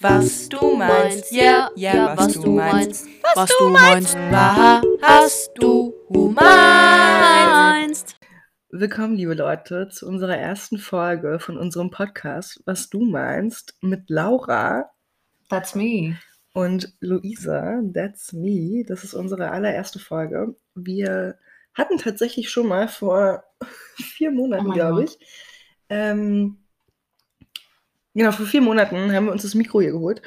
was du meinst. Ja, ja, was du meinst. Was du meinst. Was du meinst. Willkommen, liebe Leute, zu unserer ersten Folge von unserem Podcast, was du meinst, mit Laura That's me. und Luisa. That's me. Das ist unsere allererste Folge. Wir hatten tatsächlich schon mal vor vier Oh Monaten, mein glaube ich. Ähm, genau, vor vier Monaten haben wir uns das Mikro hier geholt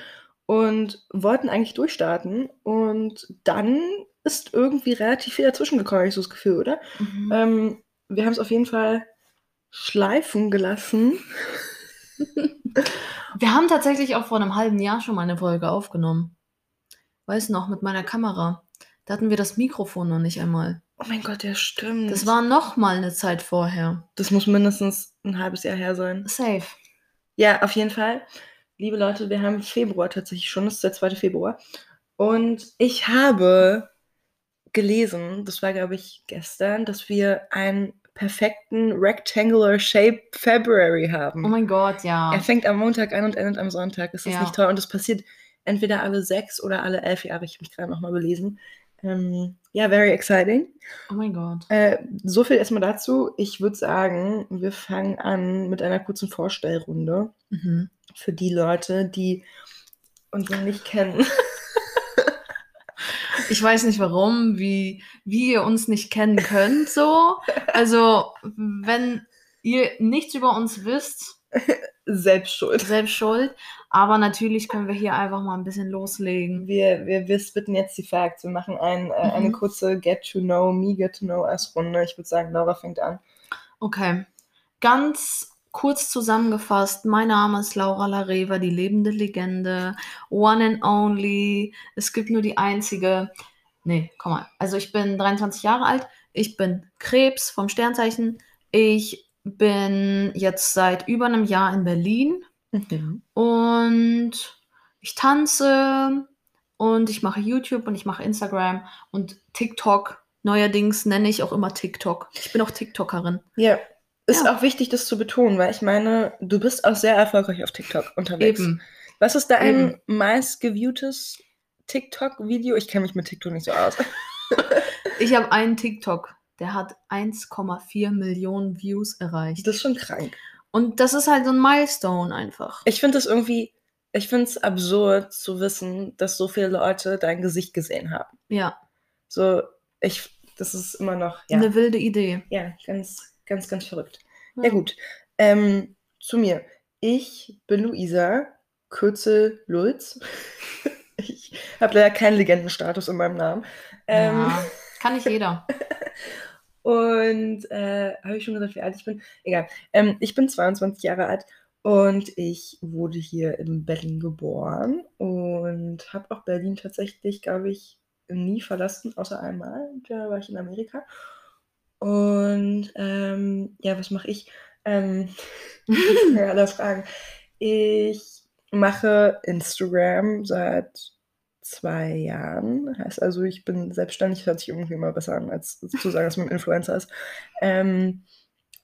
und wollten eigentlich durchstarten. Und dann ist irgendwie relativ viel dazwischen gekommen, habe ich so das Gefühl, oder? Mhm. Ähm, wir haben es auf jeden Fall schleifen gelassen. Wir haben tatsächlich auch vor einem halben Jahr schon mal eine Folge aufgenommen. Weiß noch, mit meiner Kamera. Da hatten wir das Mikrofon noch nicht einmal. Oh mein Gott, ja, stimmt. Das war noch mal eine Zeit vorher. das muss mindestens ein halbes Jahr her sein. Safe. Ja, auf jeden Fall. Liebe Leute, wir haben Februar tatsächlich schon, das ist der 2. Februar. Und ich habe gelesen, das war glaube ich gestern, dass wir einen perfekten Rectangular Shape February haben. Oh mein Gott, ja. Er fängt am Montag an und endet am Sonntag. Ist das Ja. nicht toll? Und das passiert entweder alle sechs oder alle elf Jahre. Ich habe mich gerade nochmal belesen. Ähm, ja, very exciting. Oh mein Gott. Äh, so viel erstmal dazu. Ich würde sagen, wir fangen an mit einer kurzen Vorstellrunde Mhm. für die Leute, die uns noch nicht kennen. Ich weiß nicht warum, wie, wie ihr uns nicht kennen könnt, so. Also, wenn ihr nichts über uns wisst, Selbst schuld. selbst schuld. Aber natürlich können wir hier einfach mal ein bisschen loslegen. Wir, wir, wir spitten jetzt die Facts. Wir machen ein, äh, eine Mhm. kurze Get to Know Me, Get to Know Us Runde. Ich würde sagen, Laura fängt an. Okay. Ganz kurz zusammengefasst, mein Name ist Laura Lareva, die lebende Legende. One and only. Es gibt nur die einzige. Nee, komm mal. Also ich bin 23 Jahre alt. Ich bin Krebs vom Sternzeichen. Ich bin jetzt seit über einem Jahr in Berlin Mhm. und ich tanze und ich mache YouTube und ich mache Instagram und TikTok. Neuerdings nenne ich auch immer TikTok. Ich bin auch TikTokerin. Ja, ist Ja. auch wichtig, das zu betonen, weil ich meine, du bist auch sehr erfolgreich auf TikTok unterwegs. Eben. Was ist dein Eben. meistgeviewtes TikTok-Video? Ich kenne mich mit TikTok nicht so aus. Ich habe einen TikTok, der hat 1,4 Millionen Views erreicht. Das ist schon krank. Und das ist halt so ein Milestone einfach. Ich finde es irgendwie, ich finde es absurd zu wissen, dass so viele Leute dein Gesicht gesehen haben. Ja, So, ich, das ist immer noch, ja, eine wilde Idee. ja ganz, ganz, ganz verrückt. Ja, gut. Ähm, zu mir. Ich bin Luisa, Kürzel Lulz. ich habe leider keinen Legendenstatus in meinem Namen. Ähm, ja, kann nicht jeder. Und äh, habe ich schon gesagt, wie alt ich bin? Egal. Ähm, ich bin 22 Jahre alt und ich wurde hier in Berlin geboren und habe auch Berlin tatsächlich, glaube ich, nie verlassen, außer einmal. Da war ich in Amerika. Und ähm, ja, was mache ich? Ähm, ja, alle fragen. Ich mache Instagram seit zwei Jahren. Heißt also, ich bin selbstständig, hört sich irgendwie immer besser an, als zu sagen, dass man Influencer ist. Ähm,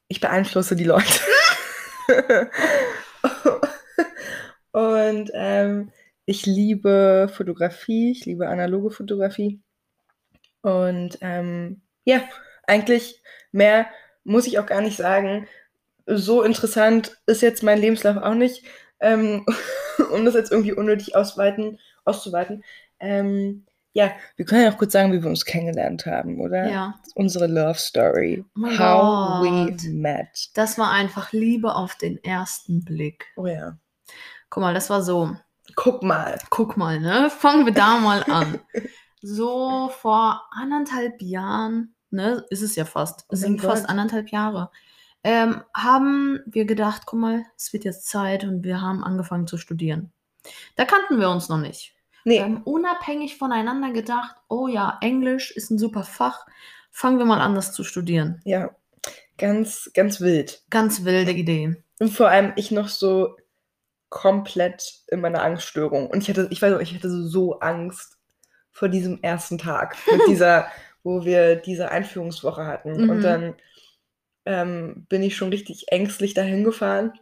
ich beeinflusse die Leute. Und ähm, ich liebe Fotografie, ich liebe analoge Fotografie. Und ähm, ja, eigentlich mehr muss ich auch gar nicht sagen. So interessant ist jetzt mein Lebenslauf auch nicht, ähm, um das jetzt irgendwie unnötig ausweiten, auszuweiten. Ähm, ja, wir können ja auch kurz sagen, wie wir uns kennengelernt haben, oder? Ja, Unsere Love Story. Oh How Gott. we met. das war einfach Liebe auf den ersten Blick. Oh ja. Guck mal, das war so. Guck mal. Guck mal, ne? Fangen wir da mal an. So vor anderthalb Jahren, ne, ist es ja fast, Oh sind fast Gott. anderthalb Jahre, ähm, haben wir gedacht, guck mal, es wird jetzt Zeit und wir haben angefangen zu studieren. Da kannten wir uns noch nicht. Nee, Wir haben unabhängig voneinander gedacht, oh ja, Englisch ist ein super Fach, fangen wir mal an, das zu studieren. ja. Ganz, ganz wild. Ganz wilde Idee. Und vor allem ich noch so komplett in meiner Angststörung. Und ich hatte, ich weiß noch, ich hatte so, so Angst vor diesem ersten Tag. Mit dieser, wo wir diese Einführungswoche hatten. Mhm. Und dann ähm, bin ich schon richtig ängstlich dahin gefahren.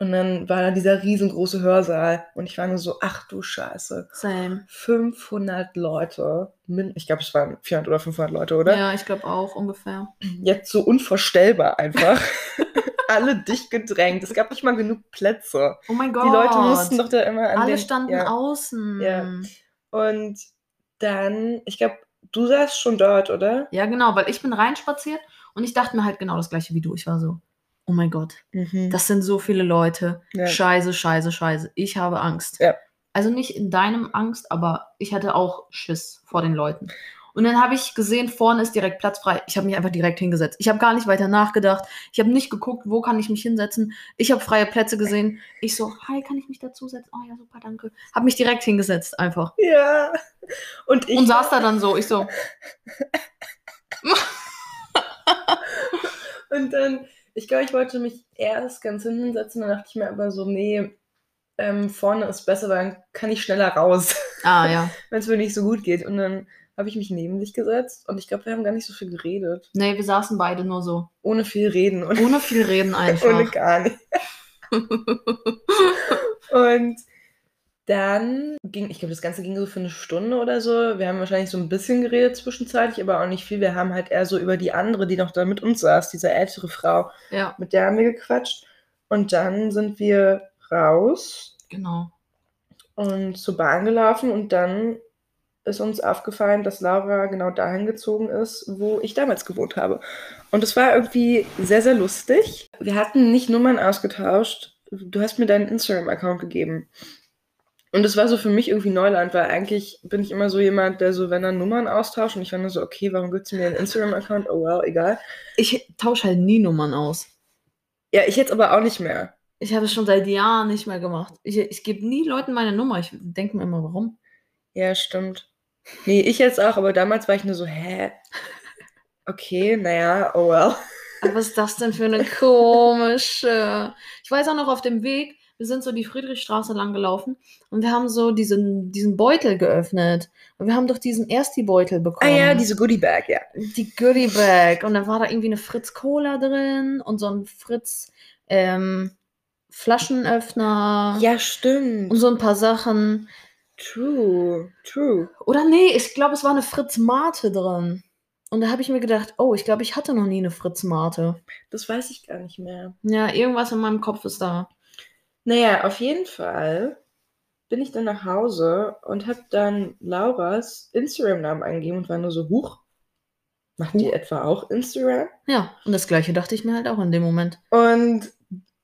Und dann war da dieser riesengroße Hörsaal und ich war nur so, ach du Scheiße. Same. 500 Leute. Ich glaube, es waren 400 oder 500 Leute, oder? Ja, ich glaube auch ungefähr. Jetzt so unvorstellbar einfach. Alle dicht gedrängt. Es gab nicht mal genug Plätze. Oh mein Gott. Die Leute mussten doch da immer an Alle den, standen ja. außen. Ja. Und dann, ich glaube, du saßt schon dort, oder? Ja, genau, weil ich bin reinspaziert und ich dachte mir halt genau das gleiche wie du. Ich war so, oh mein Gott, Mhm. das sind so viele Leute. Ja. Scheiße, scheiße, scheiße. Ich habe Angst. Ja. Also nicht in deinem Angst, aber ich hatte auch Schiss vor den Leuten. Und dann habe ich gesehen, vorne ist direkt Platz frei. Ich habe mich einfach direkt hingesetzt. Ich habe gar nicht weiter nachgedacht. Ich habe nicht geguckt, wo kann ich mich hinsetzen. Ich habe freie Plätze gesehen. Ich so, hi, kann ich mich dazusetzen? Oh ja, super, danke. Habe mich direkt hingesetzt, einfach. Ja. Und ich. Und saß da dann so. Ich so, Und dann, ich glaube, ich wollte mich erst ganz hinten hinsetzen, dann dachte ich mir aber so, nee, ähm, vorne ist besser, weil dann kann ich schneller raus, ah ja. wenn es mir nicht so gut geht. Und dann habe ich mich neben dich gesetzt und ich glaube, wir haben gar nicht so viel geredet. Nee, wir saßen beide nur so. Ohne viel reden und Ohne viel reden ohne einfach. gar nicht. Und dann ging, ich glaube, das Ganze ging so für eine Stunde oder so. Wir haben wahrscheinlich so ein bisschen geredet zwischenzeitlich, aber auch nicht viel. Wir haben halt eher so über die andere, die noch da mit uns saß, diese ältere Frau, ja, mit der haben wir gequatscht. Und dann sind wir raus genau. und zur Bahn gelaufen und dann ist uns aufgefallen, dass Laura genau dahin gezogen ist, wo ich damals gewohnt habe. Und es war irgendwie sehr, sehr lustig. Wir hatten nicht Nummern ausgetauscht. Du hast mir deinen Instagram-Account gegeben. Und es war so für mich irgendwie Neuland, weil eigentlich bin ich immer so jemand, der so, wenn er Nummern austauscht und ich war nur so, okay, warum gibst du mir einen Instagram-Account? Oh well, egal. Ich tausche halt nie Nummern aus. Ja, ich jetzt aber auch nicht mehr. Ich habe es schon seit Jahren nicht mehr gemacht. Ich, ich gebe nie Leuten meine Nummer. Ich denke mir immer, warum? Ja, stimmt. Nee, ich jetzt auch, aber damals war ich nur so, hä? Okay, naja, oh well. Aber was ist das denn für eine komische. Ich weiß auch noch auf dem Weg, wir sind so die Friedrichstraße lang gelaufen und wir haben so diesen, diesen Beutel geöffnet. Und wir haben doch diesen Ersti-Beutel Ah bekommen. ja, diese Goodie Bag, ja. die Goodie Bag. Und da war da irgendwie eine Fritz Cola drin und so ein Fritz ähm, Flaschenöffner. Ja, stimmt. Und so ein paar Sachen. True, true. Oder nee, ich glaube, es war eine Fritz Mate drin. Und da habe ich mir gedacht, oh, ich glaube, ich hatte noch nie eine Fritz Mate. Das weiß ich gar nicht mehr. Ja, irgendwas in meinem Kopf ist da. Naja, auf jeden Fall bin ich dann nach Hause und habe dann Lauras Instagram-Namen eingegeben und war nur so, huch, macht die Huch. etwa auch Instagram? Ja, und das gleiche dachte ich mir halt auch in dem Moment. Und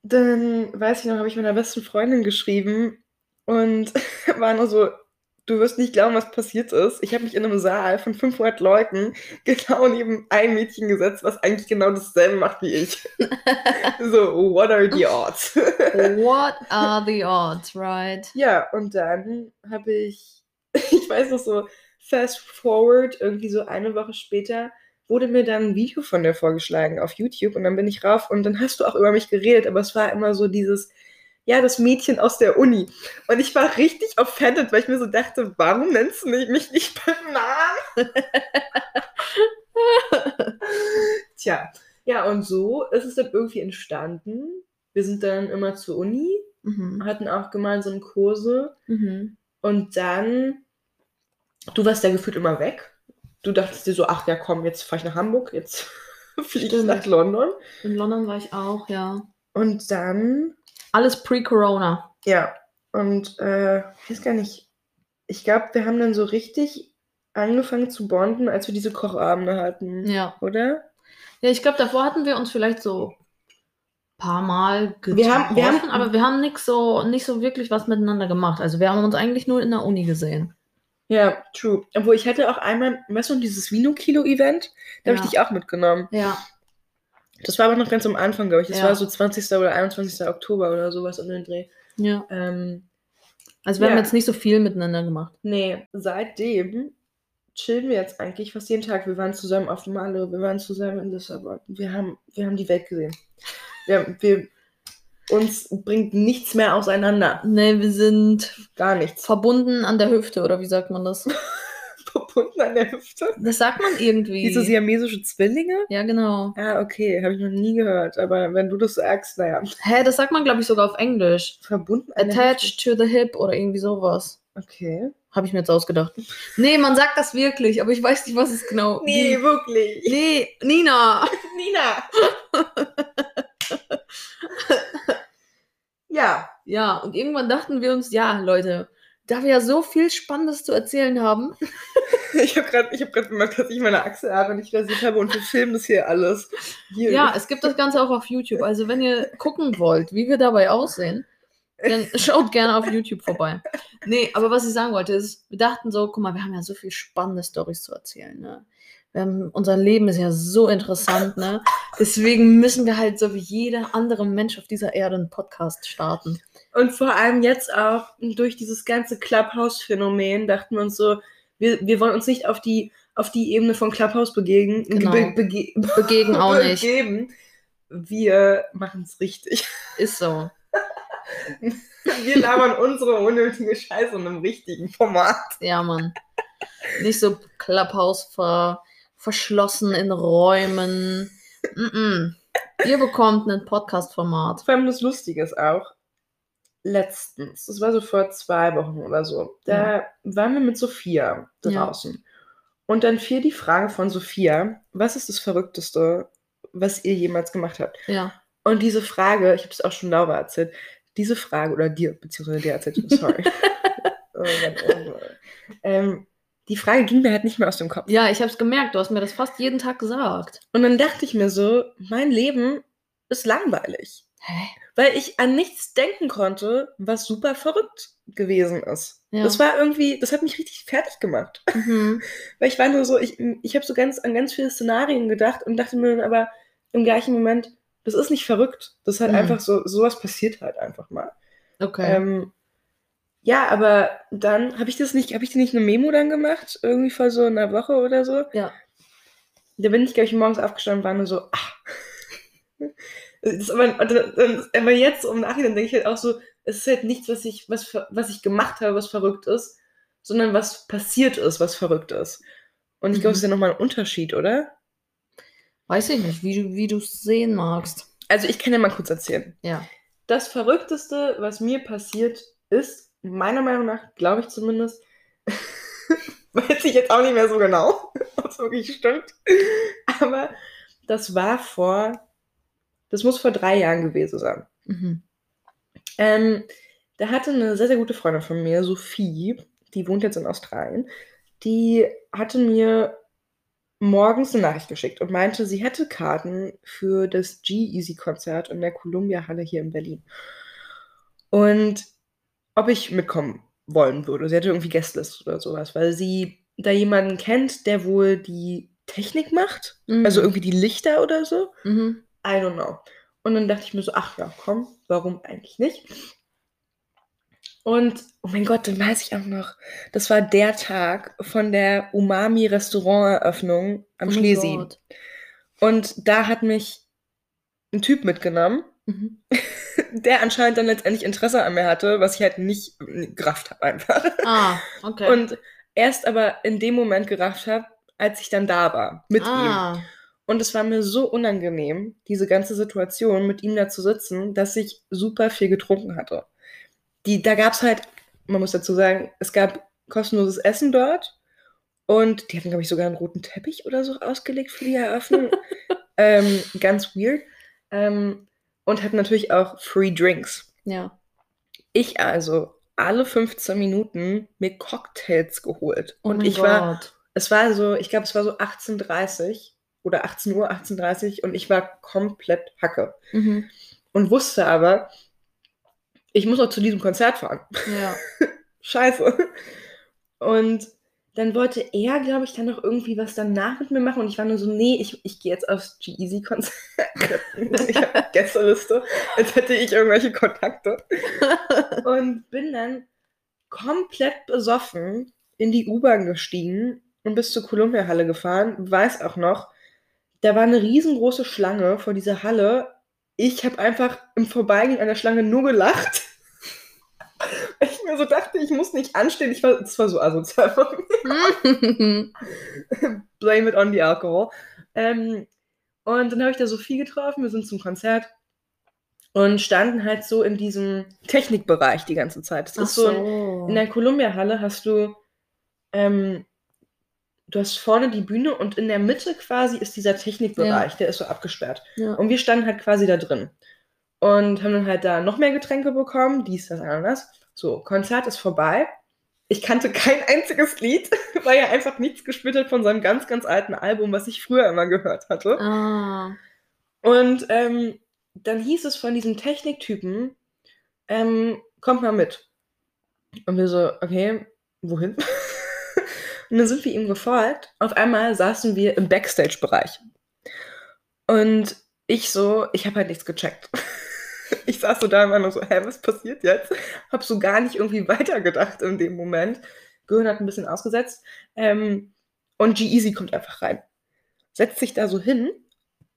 dann, weiß ich noch, habe ich meiner besten Freundin geschrieben und war nur so, du wirst nicht glauben, was passiert ist. Ich habe mich in einem Saal von 500 Leuten genau neben ein Mädchen gesetzt, was eigentlich genau dasselbe macht wie ich. so, what are the odds? What are the odds, right? ja, und dann habe ich, ich weiß noch so, fast forward, irgendwie so eine Woche später, wurde mir dann ein Video von dir vorgeschlagen auf YouTube und dann bin ich rauf und dann hast du auch über mich geredet, aber es war immer so dieses, ja, das Mädchen aus der Uni. Und ich war richtig offended, weil ich mir so dachte, warum nennst du mich nicht beim Namen? Tja, ja, und so ist es dann irgendwie entstanden. Wir sind dann immer zur Uni, Mhm. hatten auch gemeinsam Kurse Mhm. und dann, du warst ja gefühlt immer weg. Du dachtest dir so, ach ja, komm, jetzt fahre ich nach Hamburg, jetzt fliege ich nach London. In London war ich auch, ja. Und dann Alles pre-Corona. Ja, und äh, ich weiß gar nicht, ich glaube, wir haben dann so richtig angefangen zu bonden, als wir diese Kochabende hatten, Ja. oder? Ja, ich glaube, davor hatten wir uns vielleicht so ein paar Mal getroffen, Wir haben- wir haben- aber wir haben nix so, nicht so wirklich was miteinander gemacht. Also wir haben uns eigentlich nur in der Uni gesehen. Ja, true. Obwohl ich hatte auch einmal, weißt du, dieses Vino-Kilo-Event, da habe Ja. ich dich auch mitgenommen. Ja. Das war aber noch ganz am Anfang, glaube ich. Das Ja. war so 20. oder 21. Oktober oder sowas um den Dreh. ja. Ähm, Also wir haben Ja. jetzt nicht so viel miteinander gemacht. nee, seitdem chillen wir jetzt eigentlich fast jeden Tag. Wir waren zusammen auf Malle, wir waren zusammen in Lissabon. Wir haben, wir haben die Welt gesehen. Wir, wir, uns bringt nichts mehr auseinander. Nee, wir sind Gar nichts. verbunden an der Hüfte, oder wie sagt man das? verbunden an der Hüfte. Das sagt man irgendwie. Wie so siamesische Zwillinge? ja, genau. Ah, okay, habe ich noch nie gehört. Aber wenn du das sagst, naja. Hä, das sagt man, glaube ich, sogar auf Englisch. Verbunden an der Attached to the hip oder irgendwie sowas. Okay. Habe ich mir jetzt ausgedacht. Nee, man sagt das wirklich, aber ich weiß nicht, was es genau Nee, wie- wirklich. Nee, Nina. Nina. ja. Ja, und irgendwann dachten wir uns, ja, Leute, da wir ja so viel Spannendes zu erzählen haben. Ich habe gerade hab grad bemerkt, dass ich meine Achselhaare nicht rasiert habe und wir filmen das hier alles. Hier. Ja, es gibt das Ganze auch auf YouTube. Also wenn ihr gucken wollt, wie wir dabei aussehen, dann schaut gerne auf YouTube vorbei. Nee, aber was ich sagen wollte ist, wir dachten so, guck mal, wir haben ja so viel spannende Stories zu erzählen. Ne? Haben, unser Leben ist ja so interessant, ne? Deswegen müssen wir halt so wie jeder andere Mensch auf dieser Erde einen Podcast starten. Und vor allem jetzt auch durch dieses ganze Clubhouse-Phänomen dachten wir uns so, wir, wir wollen uns nicht auf die, auf die Ebene von Clubhouse begegen, Genau. be, bege, Begegen auch nicht. begeben. Wir machen es richtig. Ist so. Wir labern unsere unnötige Scheiße in einem richtigen Format. Ja, Mann. Nicht so Clubhouse ver, verschlossen in Räumen. Mm -mm. Ihr bekommt ein Podcast-Format. Vor allem das Lustige ist auch, letztens, das war so vor zwei Wochen oder so, da waren wir mit Sophia Ja. draußen. Und dann fiel die Frage von Sophia, was ist das Verrückteste, was ihr jemals gemacht habt? Ja. Und diese Frage, ich habe es auch schon Laura erzählt, diese Frage, oder dir, beziehungsweise dir erzählt, sorry. oh Gott, oh Gott. ähm, die Frage ging mir halt nicht mehr aus dem Kopf. Ja, ich habe es gemerkt. Du hast mir das fast jeden Tag gesagt. Und dann dachte ich mir so, mein Leben ist langweilig. Hä? Weil ich an nichts denken konnte, was super verrückt gewesen ist. Ja. Das war irgendwie, das hat mich richtig fertig gemacht. Mhm. Weil ich war nur so, ich, ich habe so ganz an ganz viele Szenarien gedacht und dachte mir dann aber im gleichen Moment, das ist nicht verrückt. Das ist halt Mhm. einfach so, sowas passiert halt einfach mal. Okay. Ähm, ja, aber dann habe ich das nicht, habe ich dir nicht eine Memo dann gemacht? Irgendwie vor so einer Woche oder so? Ja. Da bin ich, glaube ich, morgens aufgestanden und war nur so, ach. Das aber, dann- aber jetzt im Nachhinein denke ich halt auch so, es ist halt nichts, was ich, was, was ich gemacht habe, was verrückt ist, sondern was passiert ist, was verrückt ist. Und ich glaube, Mhm. es ist ja nochmal ein Unterschied, oder? Weiß ich nicht, wie du wie du es sehen magst. Also ich kann ja mal kurz erzählen. Ja. Das Verrückteste, was mir passiert ist, meiner Meinung nach, glaube ich zumindest, weiß ich jetzt auch nicht mehr so genau, ob es wirklich stimmt, aber das war vor, das muss vor drei Jahren gewesen sein. Mhm. Ähm, da hatte eine sehr, sehr gute Freundin von mir, Sophie, die wohnt jetzt in Australien, die hatte mir morgens eine Nachricht geschickt und meinte, sie hätte Karten für das G-Easy-Konzert in der Columbia-Halle hier in Berlin. Und ob ich mitkommen wollen würde. Sie hatte irgendwie Guestlist oder sowas, weil sie da jemanden kennt, der wohl die Technik macht. Mhm. Also irgendwie die Lichter oder so. Mhm. I don't know. Und dann dachte ich mir so, ach ja, komm, warum eigentlich nicht? Und, oh mein Gott, dann weiß ich auch noch, das war der Tag von der Umami-Restaurant-Eröffnung am Oh Schlesi. Und da hat mich ein Typ mitgenommen, Mhm. der anscheinend dann letztendlich Interesse an mir hatte, was ich halt nicht gerafft habe einfach. Ah, okay. Und erst aber in dem Moment gerafft habe, als ich dann da war, mit ihm. ah. Und es war mir so unangenehm, diese ganze Situation mit ihm da zu sitzen, dass ich super viel getrunken hatte. Die, da gab es halt, man muss dazu sagen, es gab kostenloses Essen dort und die hatten, glaube ich, sogar einen roten Teppich oder so ausgelegt für die Eröffnung. ähm, ganz weird. Ähm, und hatten natürlich auch Free Drinks. Ja. Ich also alle 15 Minuten mir Cocktails geholt. Oh und ich war Gott. es war so, ich glaube, es war so 18.30 oder 18 Uhr, 18.30 und ich war komplett Hacke. Mhm. Und wusste aber, ich muss auch zu diesem Konzert fahren. Ja. Scheiße. Und dann wollte er, glaube ich, dann noch irgendwie was danach mit mir machen und ich war nur so, nee, ich, ich gehe jetzt aufs G-Easy-Konzert. ich habe Gästeliste, als hätte ich irgendwelche Kontakte. Und bin dann komplett besoffen in die U-Bahn gestiegen und bis zur Columbia-Halle gefahren. Weiß auch noch, da war eine riesengroße Schlange vor dieser Halle. Ich habe einfach im Vorbeigehen an der Schlange nur gelacht. Ich mir so dachte, ich muss nicht anstehen. Ich war, das war so asozial von mir. Blame it on the alcohol. Ähm, und dann habe ich da Sophie getroffen. Wir sind zum Konzert und standen halt so in diesem Technikbereich die ganze Zeit. Das Ach ist so, in, so. in der Columbia-Halle hast du, ähm, du hast vorne die Bühne und in der Mitte quasi ist dieser Technikbereich, der ist so abgesperrt. Ja. Und wir standen halt quasi da drin. Und haben dann halt da noch mehr Getränke bekommen, dies, das, anderes. So, Konzert ist vorbei. Ich kannte kein einziges Lied, weil er einfach nichts gespielt hat von seinem ganz, ganz alten Album, was ich früher immer gehört hatte. Ah. Und ähm, dann hieß es von diesem Techniktypen, ähm, kommt mal mit. Und wir so, okay, wohin? und dann sind wir ihm gefolgt. Auf einmal saßen wir im Backstage-Bereich. Und ich so, ich habe halt nichts gecheckt. Ich saß so da immer nur so, hä, was passiert jetzt? Hab so gar nicht irgendwie weitergedacht in dem Moment. Gehirn hat ein bisschen ausgesetzt. Ähm, und G-Easy kommt einfach rein. Setzt sich da so hin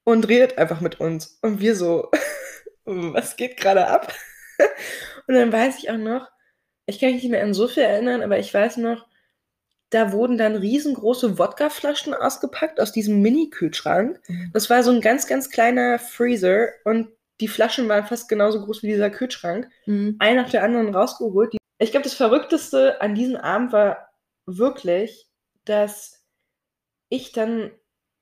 und redet einfach mit uns. Und wir so, was geht gerade ab? Und dann weiß ich auch noch, ich kann mich nicht mehr an so viel erinnern, aber ich weiß noch, da wurden dann riesengroße Wodkaflaschen ausgepackt aus diesem Mini-Kühlschrank. Mhm. Das war so ein ganz, ganz kleiner Freezer und die Flaschen waren fast genauso groß wie dieser Kühlschrank. Mhm. Eine nach der anderen rausgeholt. Ich glaube, das Verrückteste an diesem Abend war wirklich, dass ich dann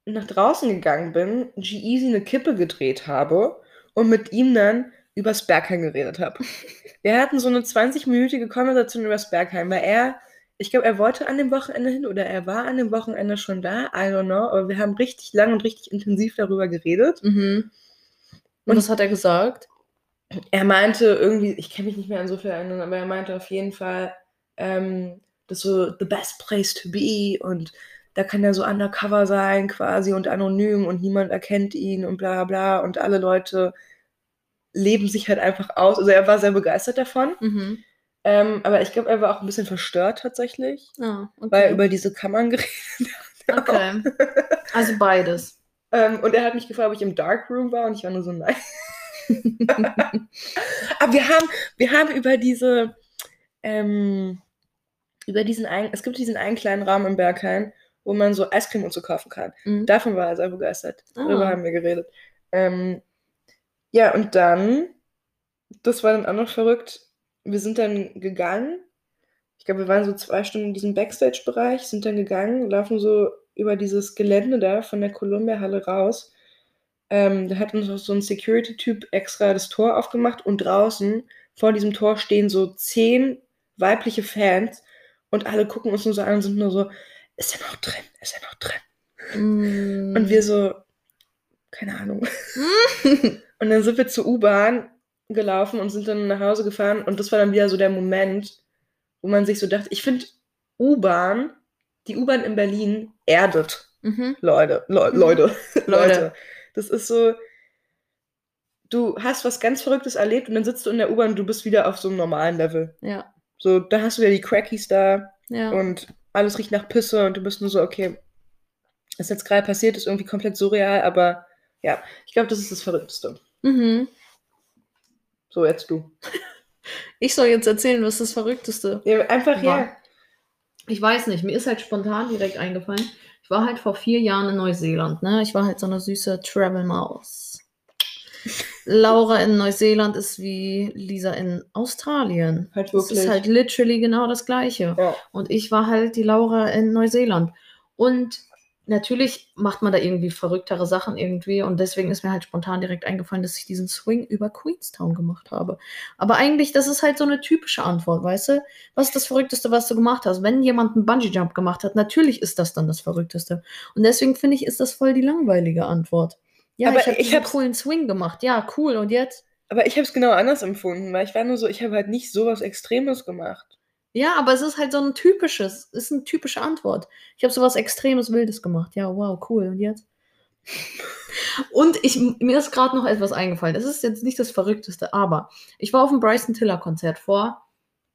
nach draußen gegangen bin, G-Easy eine Kippe gedreht habe und mit ihm dann übers Bergheim geredet habe. Wir hatten so eine 20-minütige Konversation übers Bergheim, weil er, ich glaube, er wollte an dem Wochenende hin oder er war an dem Wochenende schon da, I don't know, aber wir haben richtig lang und richtig intensiv darüber geredet. Mhm. Und was hat er gesagt? Er meinte irgendwie, ich kann mich nicht mehr an so viel erinnern, aber er meinte auf jeden Fall, ähm, das ist so the best place to be und da kann er so undercover sein quasi und anonym und niemand erkennt ihn und bla bla und alle Leute leben sich halt einfach aus. Also er war sehr begeistert davon, Mhm. ähm, aber ich glaube, er war auch ein bisschen verstört tatsächlich, Ah, okay. weil er über diese Kammern geredet okay. Also beides. Ähm, und er hat mich gefragt, ob ich im Darkroom war und ich war nur so, nein. Aber wir haben, wir haben über diese, ähm, über diesen einen, es gibt diesen einen kleinen Raum im Berghain, wo man so Eiscreme und so kaufen kann. Mhm. Davon war er sehr begeistert. Ah. Darüber haben wir geredet. Ähm, ja, und dann, das war dann auch noch verrückt, wir sind dann gegangen. Ich glaube, wir waren so zwei Stunden in diesem Backstage-Bereich, sind dann gegangen, laufen so über dieses Gelände da von der Columbia-Halle raus. Ähm, da hat uns auch so ein Security-Typ extra das Tor aufgemacht und draußen vor diesem Tor stehen so zehn weibliche Fans und alle gucken uns nur so an und sind nur so, ist er noch drin? Ist er noch drin? Mhm. Und wir so, keine Ahnung. und dann sind wir zur U-Bahn gelaufen und sind dann nach Hause gefahren. Und das war dann wieder so der Moment, wo man sich so dachte, ich finde U-Bahn, die U-Bahn in Berlin erdet. Mhm. Leute, Le Mhm. Leute, Leute. Das ist so, du hast was ganz Verrücktes erlebt und dann sitzt du in der U-Bahn und du bist wieder auf so einem normalen Level. Ja. So, da hast du wieder die Crackies da Ja. und alles riecht nach Pisse und du bist nur so, okay, was jetzt gerade passiert, ist irgendwie komplett surreal, aber ja, ich glaube, das ist das Verrückteste. Mhm. So, jetzt du. Ich soll jetzt erzählen, was das Verrückteste Ja, einfach, ja. Ich weiß nicht, mir ist halt spontan direkt eingefallen. Ich war halt vor vier Jahren in Neuseeland, ne? Ich war halt so eine süße Travel-Maus. Laura in Neuseeland ist wie Lisa in Australien. Halt wirklich. ist halt literally genau das Gleiche. Ja. Und ich war halt die Laura in Neuseeland. Und natürlich macht man da irgendwie verrücktere Sachen irgendwie. Und deswegen ist mir halt spontan direkt eingefallen, dass ich diesen Swing über Queenstown gemacht habe. Aber eigentlich, das ist halt so eine typische Antwort, weißt du? Was ist das Verrückteste, was du gemacht hast? Wenn jemand einen Bungee-Jump gemacht hat, natürlich ist das dann das Verrückteste. Und deswegen finde ich, ist das voll die langweilige Antwort. Ja, Aber ich habe diesen hab's- coolen Swing gemacht. Ja, cool. Und jetzt? Aber ich habe es genau anders empfunden, weil ich war nur so, ich habe halt nicht sowas Extremes gemacht. Ja, aber es ist halt so ein typisches, ist eine typische Antwort. Ich habe sowas extremes Wildes gemacht. Ja, wow, cool. Und jetzt? Und ich, mir ist gerade noch etwas eingefallen. Es ist jetzt nicht das Verrückteste, aber ich war auf dem Bryson Tiller Konzert vor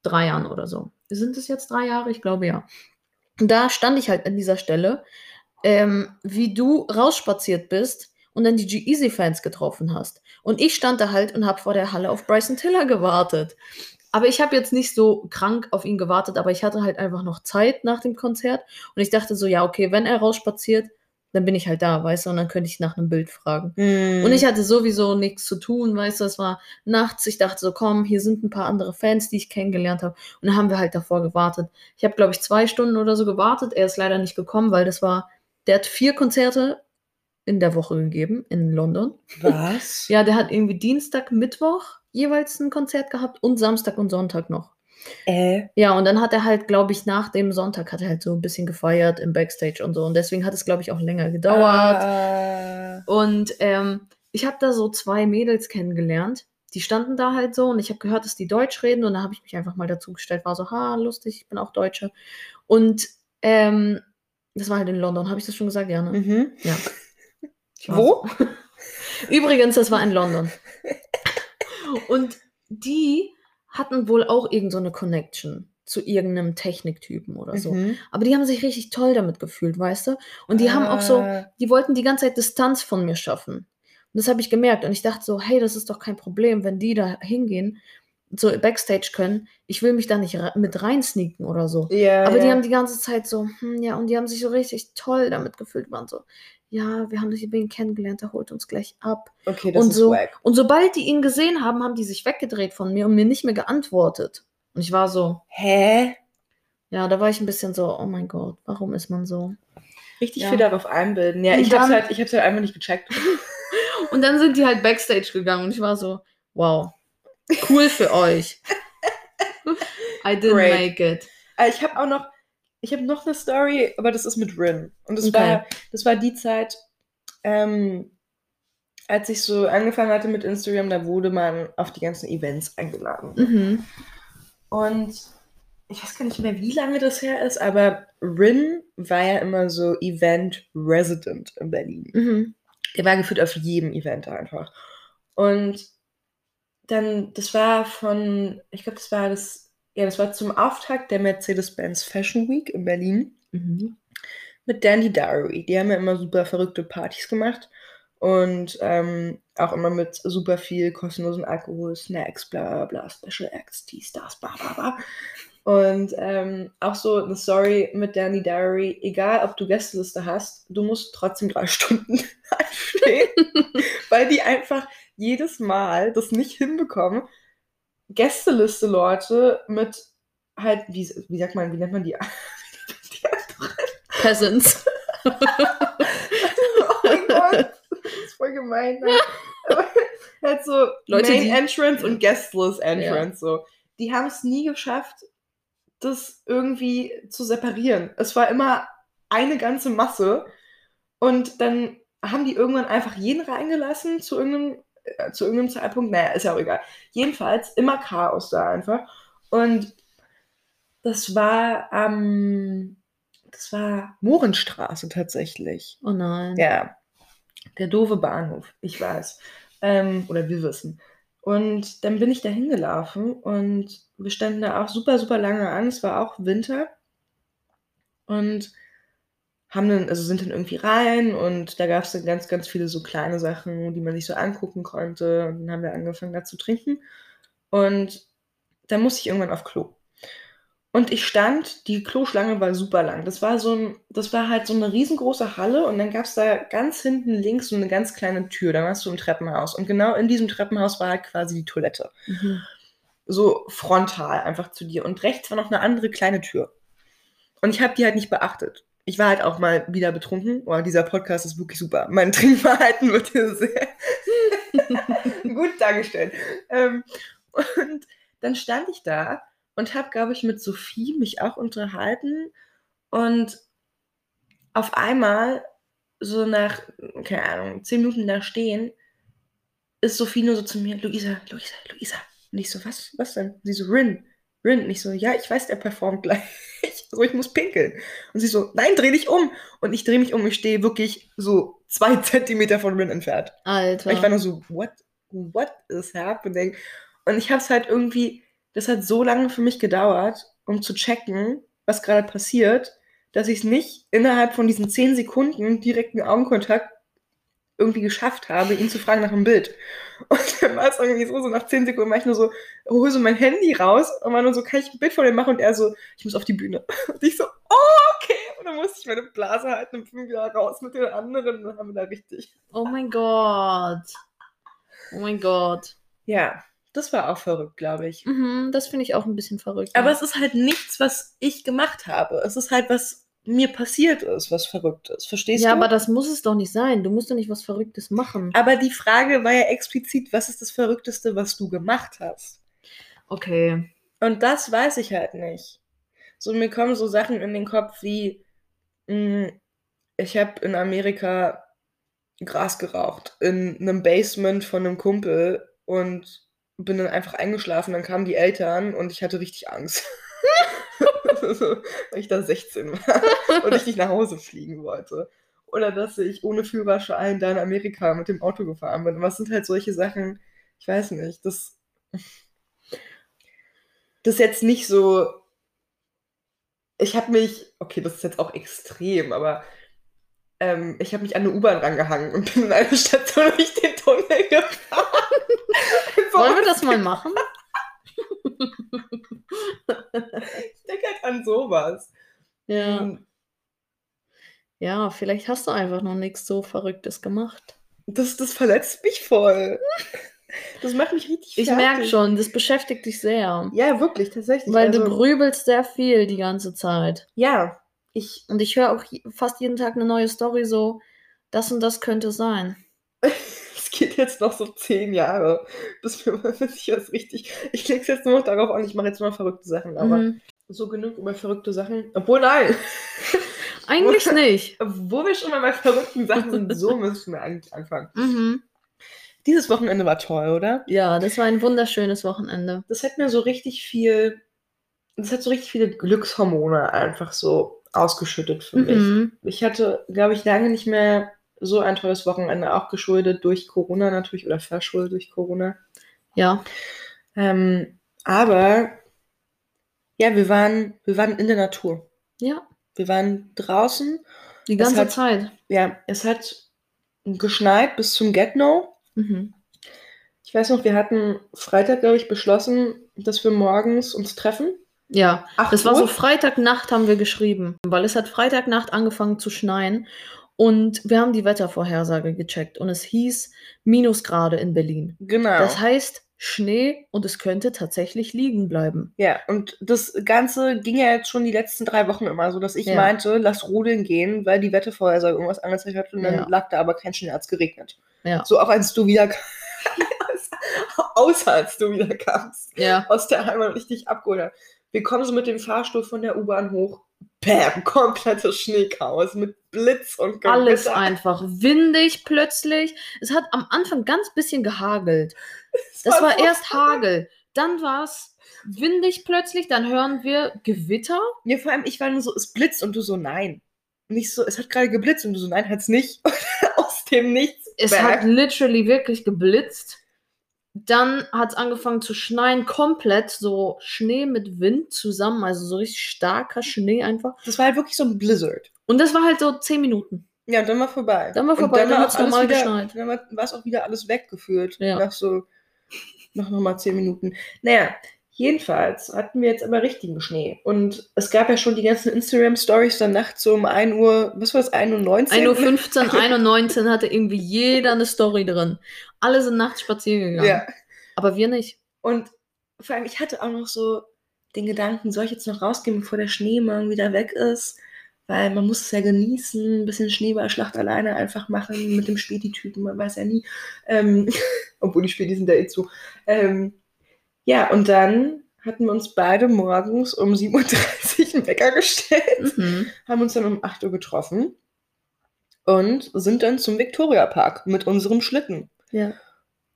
drei Jahren oder so. Sind es jetzt drei Jahre? Ich glaube ja. Und da stand ich halt an dieser Stelle, ähm, wie du rausspaziert bist und dann die G-Easy-Fans getroffen hast. Und ich stand da halt und habe vor der Halle auf Bryson Tiller gewartet. Aber ich habe jetzt nicht so krank auf ihn gewartet, aber ich hatte halt einfach noch Zeit nach dem Konzert und ich dachte so, ja, okay, wenn er rausspaziert, dann bin ich halt da, weißt du, und dann könnte ich nach einem Bild fragen. Mm. Und ich hatte sowieso nichts zu tun, weißt du, es war nachts, ich dachte so, komm, hier sind ein paar andere Fans, die ich kennengelernt habe. Und dann haben wir halt davor gewartet. Ich habe, glaube ich, zwei Stunden oder so gewartet. Er ist leider nicht gekommen, weil das war, der hat vier Konzerte in der Woche gegeben in London. Was? Ja, der hat irgendwie Dienstag, Mittwoch jeweils ein Konzert gehabt und Samstag und Sonntag noch. Äh, Ja, und dann hat er halt, glaube ich, nach dem Sonntag hat er halt so ein bisschen gefeiert im Backstage und so. Und deswegen hat es, glaube ich, auch länger gedauert. Ah. Und ähm, ich habe da so zwei Mädels kennengelernt. Die standen da halt so und ich habe gehört, dass die Deutsch reden und da habe ich mich einfach mal dazu gestellt, war so, ha, lustig, ich bin auch Deutsche. Und ähm, das war halt in London, habe ich das schon gesagt? Ja, ne? Mhm. Ja. Wo? Übrigens, das war in London. Und die hatten wohl auch irgend so eine Connection zu irgendeinem Techniktypen oder so. Mhm. Aber die haben sich richtig toll damit gefühlt, weißt du? Und die haben auch so, Ah. die wollten die ganze Zeit Distanz von mir schaffen. Und das habe ich gemerkt. Und ich dachte so, hey, das ist doch kein Problem, wenn die da hingehen, so Backstage können. Ich will mich da nicht mit reinsneaken oder so. Ja, Aber die ja. haben die ganze Zeit so, hm, ja, und die haben sich so richtig toll damit gefühlt, waren so, ja, wir haben dich übrigens kennengelernt, der holt uns gleich ab. Okay, das und ist so. wack. Und sobald die ihn gesehen haben, haben die sich weggedreht von mir und mir nicht mehr geantwortet. Und ich war so, Hä? ja, da war ich ein bisschen so, oh mein Gott, warum ist man so? Richtig Ja. viel darauf einbilden. Ja, Und ich hab's dann- halt, ich hab's halt einfach nicht gecheckt. Und dann sind die halt Backstage gegangen und ich war so, wow, cool für euch. I didn't Great. make it. Äh, Ich habe auch noch, ich habe noch eine Story, aber das ist mit Rin. Und das Okay. war, das war die Zeit, ähm, als ich so angefangen hatte mit Instagram, da wurde man auf die ganzen Events eingeladen. Mhm. Und ich weiß gar nicht mehr, wie lange das her ist, aber Rin war ja immer so Event Resident in Berlin. Mhm. Der war gefühlt auf jedem Event einfach. Und dann, das war von, ich glaube, das war das, ja, das war zum Auftakt der Mercedes-Benz Fashion Week in Berlin Mhm. mit Dandy Diary. Die haben ja immer super verrückte Partys gemacht und ähm, auch immer mit super viel kostenlosen Alkohol, Snacks, bla bla bla, Special Acts, die Stars, bla bla bla. Und ähm, auch so eine Story mit Dandy Diary, egal ob du Gästeliste hast, du musst trotzdem drei Stunden anstehen, weil die einfach jedes Mal das nicht hinbekommen, Gästeliste-Leute mit halt, wie, wie sagt man, wie nennt man die? die Peasants. oh mein Gott, das ist voll gemein. Nein. Aber halt so Leute, Main Entrance und Guestless Entrance so. Die haben es nie geschafft, das irgendwie zu separieren. Es war immer eine ganze Masse und dann haben die irgendwann einfach jeden reingelassen zu irgendeinem, zu irgendeinem Zeitpunkt. Naja, ist ja auch egal. Jedenfalls immer Chaos da einfach. Und das war am, das war Mohrenstraße tatsächlich. Oh nein. Ja, der doofe Bahnhof, ich weiß. Ähm, oder wir wissen. Und dann bin ich da hingelaufen und wir standen da auch super, super lange an. Es war auch Winter. Und haben dann, also sind dann irgendwie rein und da gab es dann ganz, ganz viele so kleine Sachen, die man sich so angucken konnte. Und dann haben wir angefangen da zu trinken. Und dann musste ich irgendwann auf Klo. Und ich stand, die Kloschlange war super lang. Das war so ein, das war halt so eine riesengroße Halle und dann gab es da ganz hinten links so eine ganz kleine Tür. Da warst du im Treppenhaus. Und genau in diesem Treppenhaus war halt quasi die Toilette. Mhm. So frontal einfach zu dir. Und rechts war noch eine andere kleine Tür. Und ich habe die halt nicht beachtet. Ich war halt auch mal wieder betrunken. Oh, dieser Podcast ist wirklich super. Mein Trinkverhalten wird hier sehr gut dargestellt. Ähm, und dann stand ich da und habe, glaube ich, mit Sophie mich auch unterhalten. Und auf einmal, so nach, keine Ahnung, zehn Minuten da stehen, ist Sophie nur so zu mir, Luisa, Luisa, Luisa. Und ich so, was, was denn? Sie so, Rin, Rin. Und ich so, ja, ich weiß, der performt gleich. So, ich muss pinkeln. Und sie so, nein, dreh dich um. Und ich drehe mich um, ich stehe wirklich so zwei Zentimeter von Rin entfernt. Alter. Ich war nur so, what, what is happening? Und ich habe es halt irgendwie, das hat so lange für mich gedauert, um zu checken, was gerade passiert, dass ich es nicht innerhalb von diesen zehn Sekunden direkten Augenkontakt irgendwie geschafft habe, ihn zu fragen nach einem Bild. Und dann war es irgendwie so, so nach zehn Sekunden war ich nur so, hole so mein Handy raus und war nur so, kann ich ein Bild von dir machen? Und er so, ich muss auf die Bühne. Und ich so, oh, okay. Und dann musste ich meine Blase halten und bin wieder raus mit den anderen und dann haben wir da richtig. Oh mein Gott. Oh mein Gott. Ja, das war auch verrückt, glaube ich. Mhm, das finde ich auch ein bisschen verrückt. Aber ja. es ist halt nichts, was ich gemacht habe. Es ist halt, was mir passiert ist, was verrückt ist. Verstehst ja, du? aber das muss es doch nicht sein. Du musst doch nicht was Verrücktes machen. aber die Frage war ja explizit, was ist das Verrückteste, was du gemacht hast? Okay. Und das weiß ich halt nicht. So, mir kommen so Sachen in den Kopf wie, mh, ich habe in Amerika Gras geraucht in einem Basement von einem Kumpel und bin dann einfach eingeschlafen. Dann kamen die Eltern und ich hatte richtig Angst. weil ich da 16 war und ich nicht nach Hause fliegen wollte. Oder dass ich ohne Führerschein da in Amerika mit dem Auto gefahren bin. Es sind halt solche Sachen, ich weiß nicht, das, das ist jetzt nicht so. Ich habe mich, okay, das ist jetzt auch extrem, aber ähm, ich habe mich an eine U-Bahn rangehangen und bin in eine Station durch den Tunnel gefahren. Wollen wir das mal machen? Ich denke halt an sowas. Ja. Ähm, Ja, vielleicht hast du einfach noch nichts so Verrücktes gemacht. Das, das verletzt mich voll. Das macht mich richtig Ich fertig. merke schon, das beschäftigt dich sehr. Ja, wirklich, tatsächlich. Weil du also, grübelst sehr viel die ganze Zeit. ja, ich, Und ich höre auch fast jeden Tag eine neue Story so, das und das könnte sein. es geht jetzt noch so zehn Jahre, bis mir mal ich richtig. Ich leg's jetzt nur noch darauf an, ich mache jetzt nur noch verrückte Sachen, aber Mhm. So genug über verrückte Sachen. Obwohl, nein, Eigentlich nicht. wo wir schon mal bei verrückten Sachen sind, so müssen wir eigentlich anfangen. Mhm. Dieses Wochenende war toll, oder? Ja, das war ein wunderschönes Wochenende. Das hat mir so richtig viel, das hat so richtig viele Glückshormone einfach so ausgeschüttet für mich. Mhm. Ich hatte, glaube ich, lange nicht mehr so ein tolles Wochenende, auch geschuldet durch Corona natürlich oder verschuldet durch Corona. Ja. Ähm, aber ja, wir waren, wir waren in der Natur. Ja, Wir waren draußen. die ganze hat- Zeit. Ja, es hat geschneit bis zum Get-No. Mhm. Ich weiß noch, wir hatten Freitag, glaube ich, beschlossen, dass wir morgens uns treffen. Ja, Acht das war so? Freitagnacht haben wir geschrieben, weil es hat Freitagnacht angefangen zu schneien und wir haben die Wettervorhersage gecheckt und es hieß Minusgrade in Berlin. Genau. Das heißt Schnee und es könnte tatsächlich liegen bleiben. Ja, und das Ganze ging ja jetzt schon die letzten drei Wochen immer so, dass ich Ja. meinte, lass rodeln gehen, weil die Wettervorhersage irgendwas angezeigt hat und dann Ja. lag da aber kein Schnee, hat es geregnet. Ja. So auch als du wieder außer als du wieder kamst Ja. aus der Heimat und ich dich abgeholt habe. Wir kommen so mit dem Fahrstuhl von der U-Bahn hoch. Bam, komplettes Schneechaos mit Blitz und Gewitter. Alles einfach windig plötzlich. Es hat am Anfang ganz bisschen gehagelt. Es Das war so erst. Hagel, dann war es windig plötzlich, dann hören wir Gewitter. Ja, vor allem, ich war nur so, es blitzt und du so, nein. Nicht so, es hat gerade geblitzt und du so, nein, hat's nicht. Und aus dem Nichts. Es hat literally wirklich geblitzt. Dann hat es angefangen zu schneien, komplett so Schnee mit Wind zusammen, also so richtig starker Schnee einfach. das war halt wirklich so ein Blizzard. Und das war halt so zehn Minuten. Ja, dann war vorbei. Dann war Und vorbei, dann war hat's alles normal wieder, geschneit. Dann war war es auch wieder alles weggeführt. Ja. Nach so, nach nochmal zehn Minuten. Naja, jedenfalls hatten wir jetzt aber richtigen Schnee. Und es gab ja schon die ganzen Instagram-Stories dann nachts so um 1 Uhr, was war das, 1 Uhr 19? 1.15 Uhr, 1 Uhr 19 hatte irgendwie jeder eine Story drin. Alle sind nachts spazieren gegangen. Ja. Aber wir nicht. Und vor allem, ich hatte auch noch so den Gedanken, soll ich jetzt noch rausgehen, bevor der Schnee morgen wieder weg ist? Weil man muss es ja genießen, ein bisschen Schneeballschlacht alleine einfach machen mit dem Späti-Typen, man weiß ja nie. Ähm, obwohl die Späti sind da eh zu. Ähm, ja, und dann hatten wir uns beide morgens um 7.30 Uhr einen Wecker gestellt, Mhm. haben uns dann um 8 Uhr getroffen und sind dann zum Viktoriapark mit unserem Schlitten. Ja.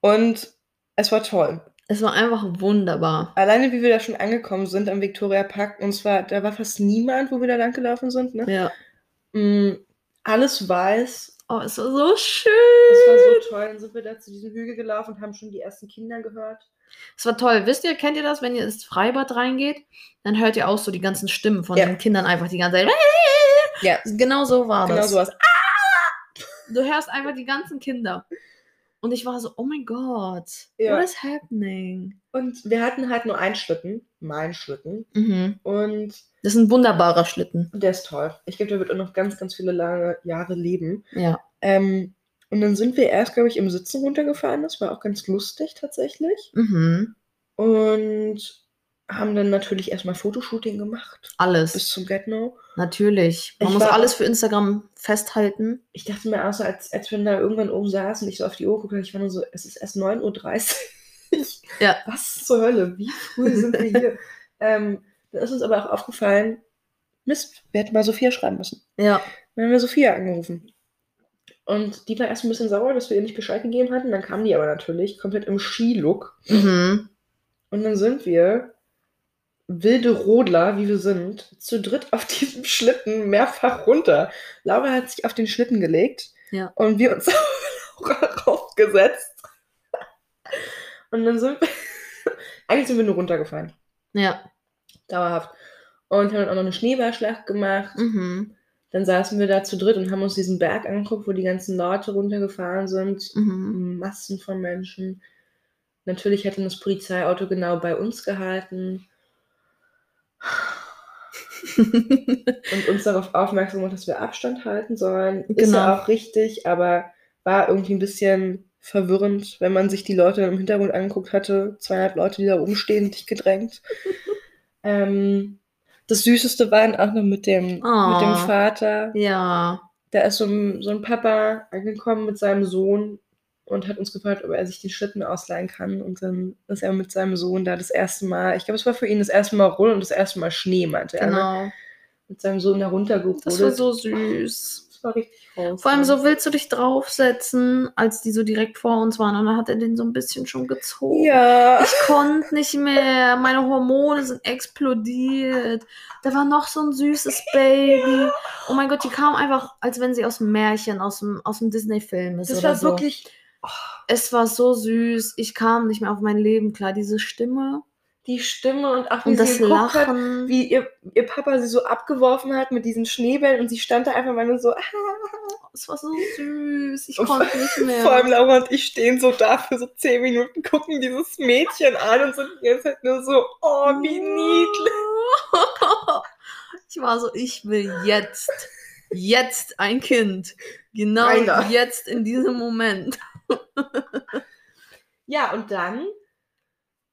Und es war toll. Es war einfach wunderbar. Alleine wie wir da schon angekommen sind am Victoria Park, und zwar, da war fast niemand, wo wir da lang gelaufen sind. Ne? Ja. Mm, alles weiß. Oh, es war so schön. Es war so toll. Dann sind wir da zu diesem Hügel gelaufen und haben schon die ersten Kinder gehört. Es war toll. Wisst ihr, kennt ihr das, wenn ihr ins Freibad reingeht? Dann hört ihr auch so die ganzen Stimmen von Ja. den Kindern einfach die ganze Zeit. Ja. Genau so war Genau das. sowas. Ah! du hörst einfach die ganzen Kinder. Und ich war so, oh mein Gott, Ja. what is happening? Und wir hatten halt nur einen Schlitten, meinen Schlitten. Mhm. Und Das ist ein wunderbarer Schlitten. der ist toll. Ich glaube, der wird auch noch ganz, ganz viele lange Jahre leben. Ja. Ähm, und dann sind wir erst, glaube ich, im Sitzen runtergefahren. Das war auch ganz lustig tatsächlich. Mhm. Und haben dann natürlich erstmal Fotoshooting gemacht. Bis Alles. zum Get No. Natürlich. Man Ich muss war- alles für Instagram festhalten. Ich dachte mir auch so, als, als wir da irgendwann oben saßen und ich so auf die Uhr guckte, ich war nur so, es ist erst 9.30 Uhr. Ja. Was zur Hölle? Wie früh sind wir hier? ähm, dann ist uns aber auch aufgefallen, Mist, wir hätten mal Sophia schreiben müssen. Ja. Dann haben wir Sophia angerufen. Und die war erst ein bisschen sauer, dass wir ihr nicht Bescheid gegeben hatten. Dann kam die aber natürlich komplett im Skilook. Mhm. Und dann sind wir, wilde Rodler, wie wir sind, zu dritt auf diesem Schlitten mehrfach runter. Laura hat sich auf den Schlitten gelegt. Ja. Und wir uns auf Laura raufgesetzt. Und dann sind wir, eigentlich sind wir nur runtergefallen. Ja. Dauerhaft. Und haben dann auch noch eine Schneeballschlacht gemacht. Mhm. Dann saßen wir da zu dritt und haben uns diesen Berg angeguckt, wo die ganzen Leute runtergefahren sind. Mhm. Massen von Menschen. Natürlich hätte das Polizeiauto genau bei uns gehalten und uns darauf aufmerksam gemacht, dass wir Abstand halten sollen. Ist Genau. ja auch richtig, aber war irgendwie ein bisschen verwirrend, wenn man sich die Leute dann im Hintergrund angeguckt hatte. Zweieinhalb Leute, die da oben stehen, dicht gedrängt. ähm, das Süßeste war dann auch noch mit dem, mit dem Oh. Vater. ja. Da ist so ein, so ein Papa angekommen mit seinem Sohn und hat uns gefragt, ob er sich den Schlitten ausleihen kann. Und dann ist er mit seinem Sohn da das erste Mal, ich glaube, es war für ihn das erste Mal Rollen und das erste Mal Schnee, meinte er. Ne? Genau. Mit seinem Sohn da runtergerodelt. Das war so süß. War richtig raus. Vor allem so willst du dich draufsetzen, als die so direkt vor uns waren. Und dann hat er den so ein bisschen schon gezogen. Ja. Ich konnte nicht mehr. Meine Hormone sind explodiert. Da war noch so ein süßes Baby. Oh mein Gott, die kam einfach, als wenn sie aus dem Märchen, aus dem, aus dem Disney-Film ist. Das war so. wirklich Es war so süß. Ich kam nicht mehr auf mein Leben klar. Diese Stimme die Stimme und auch wie und sie das geguckt hat, Lachen. wie ihr, ihr Papa sie so abgeworfen hat mit diesen Schneebällen und sie stand da einfach mal nur so. "Ah." Es war so süß. Ich konnte nicht mehr. Vor allem Laura und ich stehen so da für so zehn Minuten, gucken dieses Mädchen an und sind ganze Zeit nur so, oh, wie niedlich. Ich war so, ich will jetzt, jetzt ein Kind. Genau Einer. jetzt in diesem Moment. Ja, und dann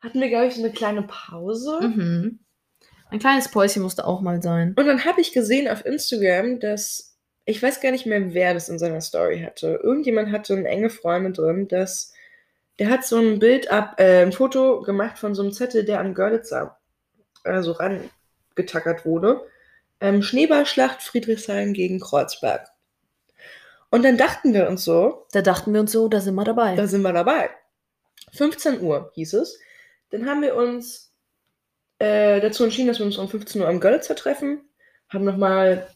hatten wir, glaube ich, so eine kleine Pause. Mhm. Ein kleines Päuschen musste auch mal sein. Und dann habe ich gesehen auf Instagram, dass ich weiß gar nicht mehr, wer das in seiner Story hatte. Irgendjemand hatte eine enge Freunde drin, dass der hat so ein Bild ab, äh, ein Foto gemacht von so einem Zettel, der an Görlitzer äh, so rangetackert wurde. Ähm, Schneeballschlacht Friedrichshain gegen Kreuzberg. Und dann dachten wir uns so, Da dachten wir uns so, da sind wir dabei. da sind wir dabei. 15 Uhr hieß es. Dann haben wir uns äh, dazu entschieden, dass wir uns um 15 Uhr am Görlitzer treffen. Haben nochmal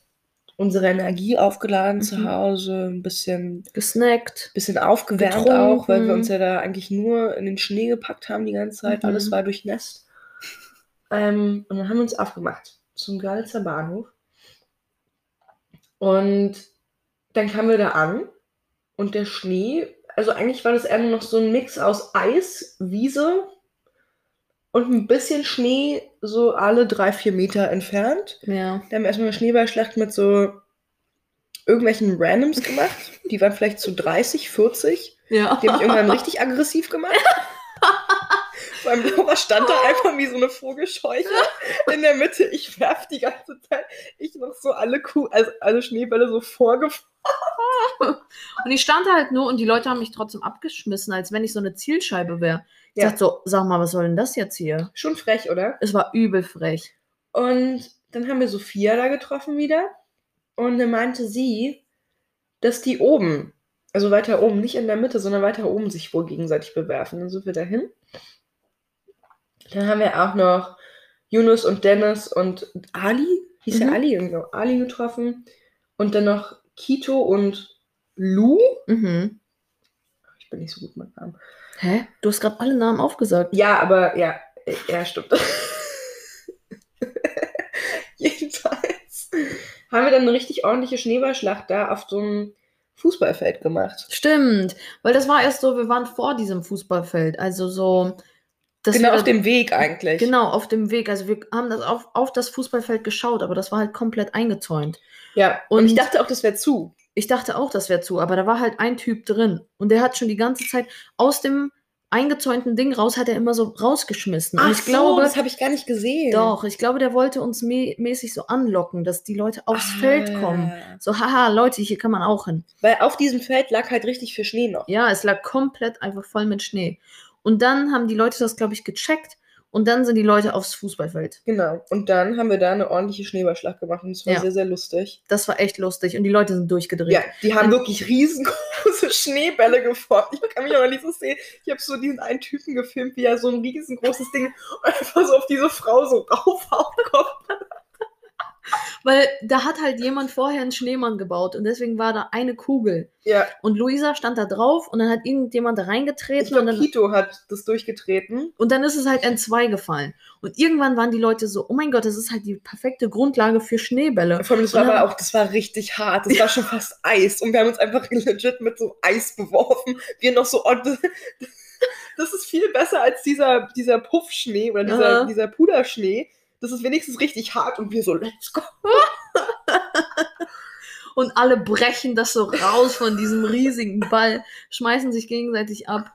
unsere Energie aufgeladen Mhm. zu Hause, ein bisschen, Gesnackt. bisschen aufgewärmt Getrunken. auch, weil wir uns ja da eigentlich nur in den Schnee gepackt haben die ganze Zeit. Mhm. Alles war durchnässt. Ähm, und dann haben wir uns aufgemacht zum Görlitzer Bahnhof. Und dann kamen wir da an und der Schnee, also eigentlich war das eher nur noch so ein Mix aus Eis, Wiese und ein bisschen Schnee so alle drei, vier Meter entfernt. Ja. Da haben wir erstmal eine Schneeballschlacht mit so irgendwelchen Randoms gemacht. Die waren vielleicht so 30, 40. Ja. Die habe ich irgendwann richtig aggressiv gemacht. Allem Laura stand da einfach wie so eine Vogelscheuche in der Mitte. Ich werf die ganze Zeit. Ich noch so alle Kuh, also alle Schneebälle so vorgefahren. Und ich stand halt nur und die Leute haben mich trotzdem abgeschmissen, als wenn ich so eine Zielscheibe wäre. Ich Ja. dachte so, sag mal, was soll denn das jetzt hier? Schon frech, oder? Es war übel frech. Und dann haben wir Sophia da getroffen wieder. Und dann meinte sie, dass die oben, also weiter oben, nicht in der Mitte, sondern weiter oben sich wohl gegenseitig bewerfen. Dann sind wir dahin. Dann haben wir auch noch Yunus und Dennis und Ali, hieß ja Mhm. Ali, irgendwo, Ali getroffen. Und dann noch Kito und Lou. Mhm. Ich bin nicht so gut mit Namen. Hä? Du hast gerade alle Namen aufgesagt. Ja, aber ja, ja, stimmt. Jedenfalls haben wir dann eine richtig ordentliche Schneeballschlacht da auf so einem Fußballfeld gemacht. Stimmt, weil das war erst so, wir waren vor diesem Fußballfeld, also so. genau auf da- dem Weg eigentlich. Genau, auf dem Weg. Also wir haben das auf, auf das Fußballfeld geschaut, aber das war halt komplett eingezäunt. Ja, und, Und- ich dachte auch, das wäre zu. Ich dachte auch, das wäre zu, aber da war halt ein Typ drin. Und der hat schon die ganze Zeit aus dem eingezäunten Ding raus, hat er immer so rausgeschmissen. Und ich glaube, das habe ich gar nicht gesehen. doch, ich glaube, der wollte uns mä mäßig so anlocken, dass die Leute aufs Ah. Feld kommen. So, haha, Leute, hier kann man auch hin. Weil auf diesem Feld lag halt richtig viel Schnee noch. Ja, es lag komplett einfach voll mit Schnee. Und dann haben die Leute das, glaube ich, gecheckt. Und dann sind die Leute aufs Fußballfeld. Genau. Und dann haben wir da eine ordentliche Schneeballschlacht gemacht und es war Ja. sehr, sehr lustig. Das war echt lustig. Und die Leute sind durchgedreht. Ja, die haben Und- wirklich riesengroße Schneebälle geformt. Ich kann mich aber nicht so sehen. Ich habe so diesen einen Typen gefilmt, wie er so ein riesengroßes Ding einfach so auf diese Frau so rauf auf den Kopf. Weil da hat halt jemand vorher einen Schneemann gebaut und deswegen war da eine Kugel. Ja, Und Luisa stand da drauf und dann hat irgendjemand da ich reingetreten und dann, Kito hat das durchgetreten. und dann ist es halt in zwei gefallen. Und irgendwann waren die Leute so, oh mein Gott, das ist halt die perfekte Grundlage für Schneebälle. Vor allem, das war aber auch, das war richtig hart. Das war schon fast Eis. Und wir haben uns einfach legit mit so Eis beworfen. Wir noch so, oh, das, das ist viel besser als dieser, dieser Puffschnee oder dieser, Aha. dieser Puderschnee. Das ist wenigstens richtig hart und wir so, let's go. Und alle brechen das so raus von diesem riesigen Ball, schmeißen sich gegenseitig ab.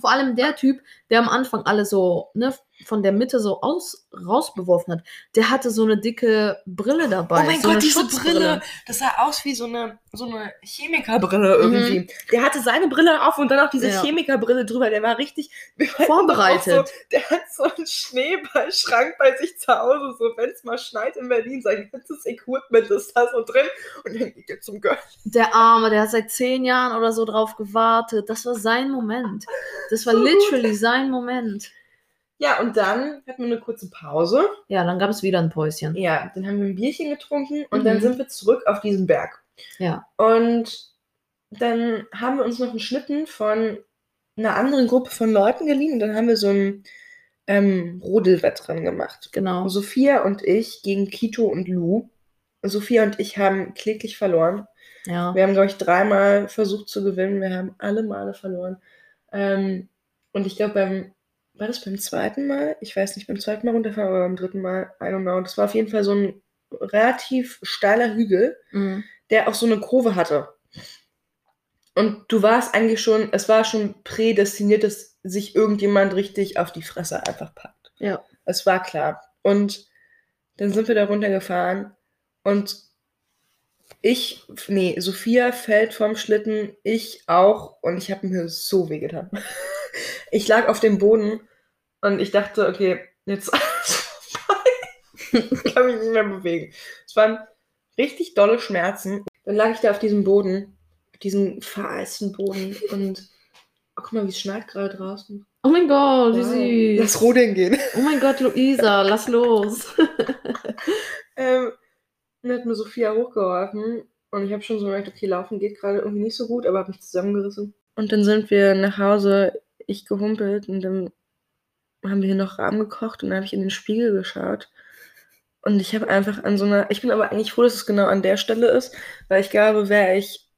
Vor allem der Typ, der am Anfang alle so ne, von der Mitte so aus, rausbeworfen hat, der hatte so eine dicke Brille dabei. Oh mein so Gott, diese. Brille. Das sah aus wie so eine, so eine Chemikerbrille irgendwie. Der hatte seine Brille auf und dann auch diese Mhm. Ja. Chemikerbrille drüber. Der war richtig Vorbereitet. So, der hat so einen Schneeballschrank bei sich zu Hause. So, wenn es mal schneit in Berlin, sein ganzes Equipment ist da so drin. Und dann geht er zum Girl. Der Arme, der hat seit zehn Jahren oder so drauf gewartet. Das war sein Moment. Das war So gut. literally sein Moment. Ja, und dann hatten wir eine kurze Pause. Ja, dann gab es wieder ein Päuschen. Ja, dann haben wir ein Bierchen getrunken und Mhm. dann sind wir zurück auf diesen Berg. Ja. Und dann haben wir uns noch einen Schlitten von einer anderen Gruppe von Leuten geliehen und dann haben wir so ein ähm, Rodelwettrennen gemacht. Genau. Sophia und ich gegen Kito und Lou. Sophia und ich haben kläglich verloren. Ja. Wir haben, glaube ich, dreimal versucht zu gewinnen. Wir haben alle Male verloren. Ähm, und ich glaube, beim, war das beim zweiten Mal? Ich weiß nicht, beim zweiten Mal runterfahren oder beim dritten Mal? I don't know. Das war auf jeden Fall so ein relativ steiler Hügel, Mhm. der auch so eine Kurve hatte. Und du warst eigentlich schon, es war schon prädestiniert, dass sich irgendjemand richtig auf die Fresse einfach packt. Ja. Es war klar. Und dann sind wir da runtergefahren und ich, nee, Sophia fällt vom Schlitten, ich auch und ich habe mir so wehgetan. Ich lag auf dem Boden und ich dachte, okay, jetzt ist vorbei. ich kann mich nicht mehr bewegen. Es waren richtig dolle Schmerzen. Dann lag ich da auf diesem Boden, auf diesem vereisten Boden und oh, guck mal, wie es schneit gerade draußen. Oh mein Gott, wie Wow. Lass süß. rodeln gehen. Oh mein Gott, Luisa, lass los. Ähm, dann hat mir Sophia hochgeholfen und ich habe schon so gemerkt, okay, laufen geht gerade irgendwie nicht so gut, aber habe mich zusammengerissen. Und dann sind wir nach Hause, ich gehumpelt und dann haben wir hier noch Rahmen gekocht und dann habe ich in den Spiegel geschaut. Und ich habe einfach an so einer, ich bin aber eigentlich froh, dass es genau an der Stelle ist, weil ich glaube, wäre ich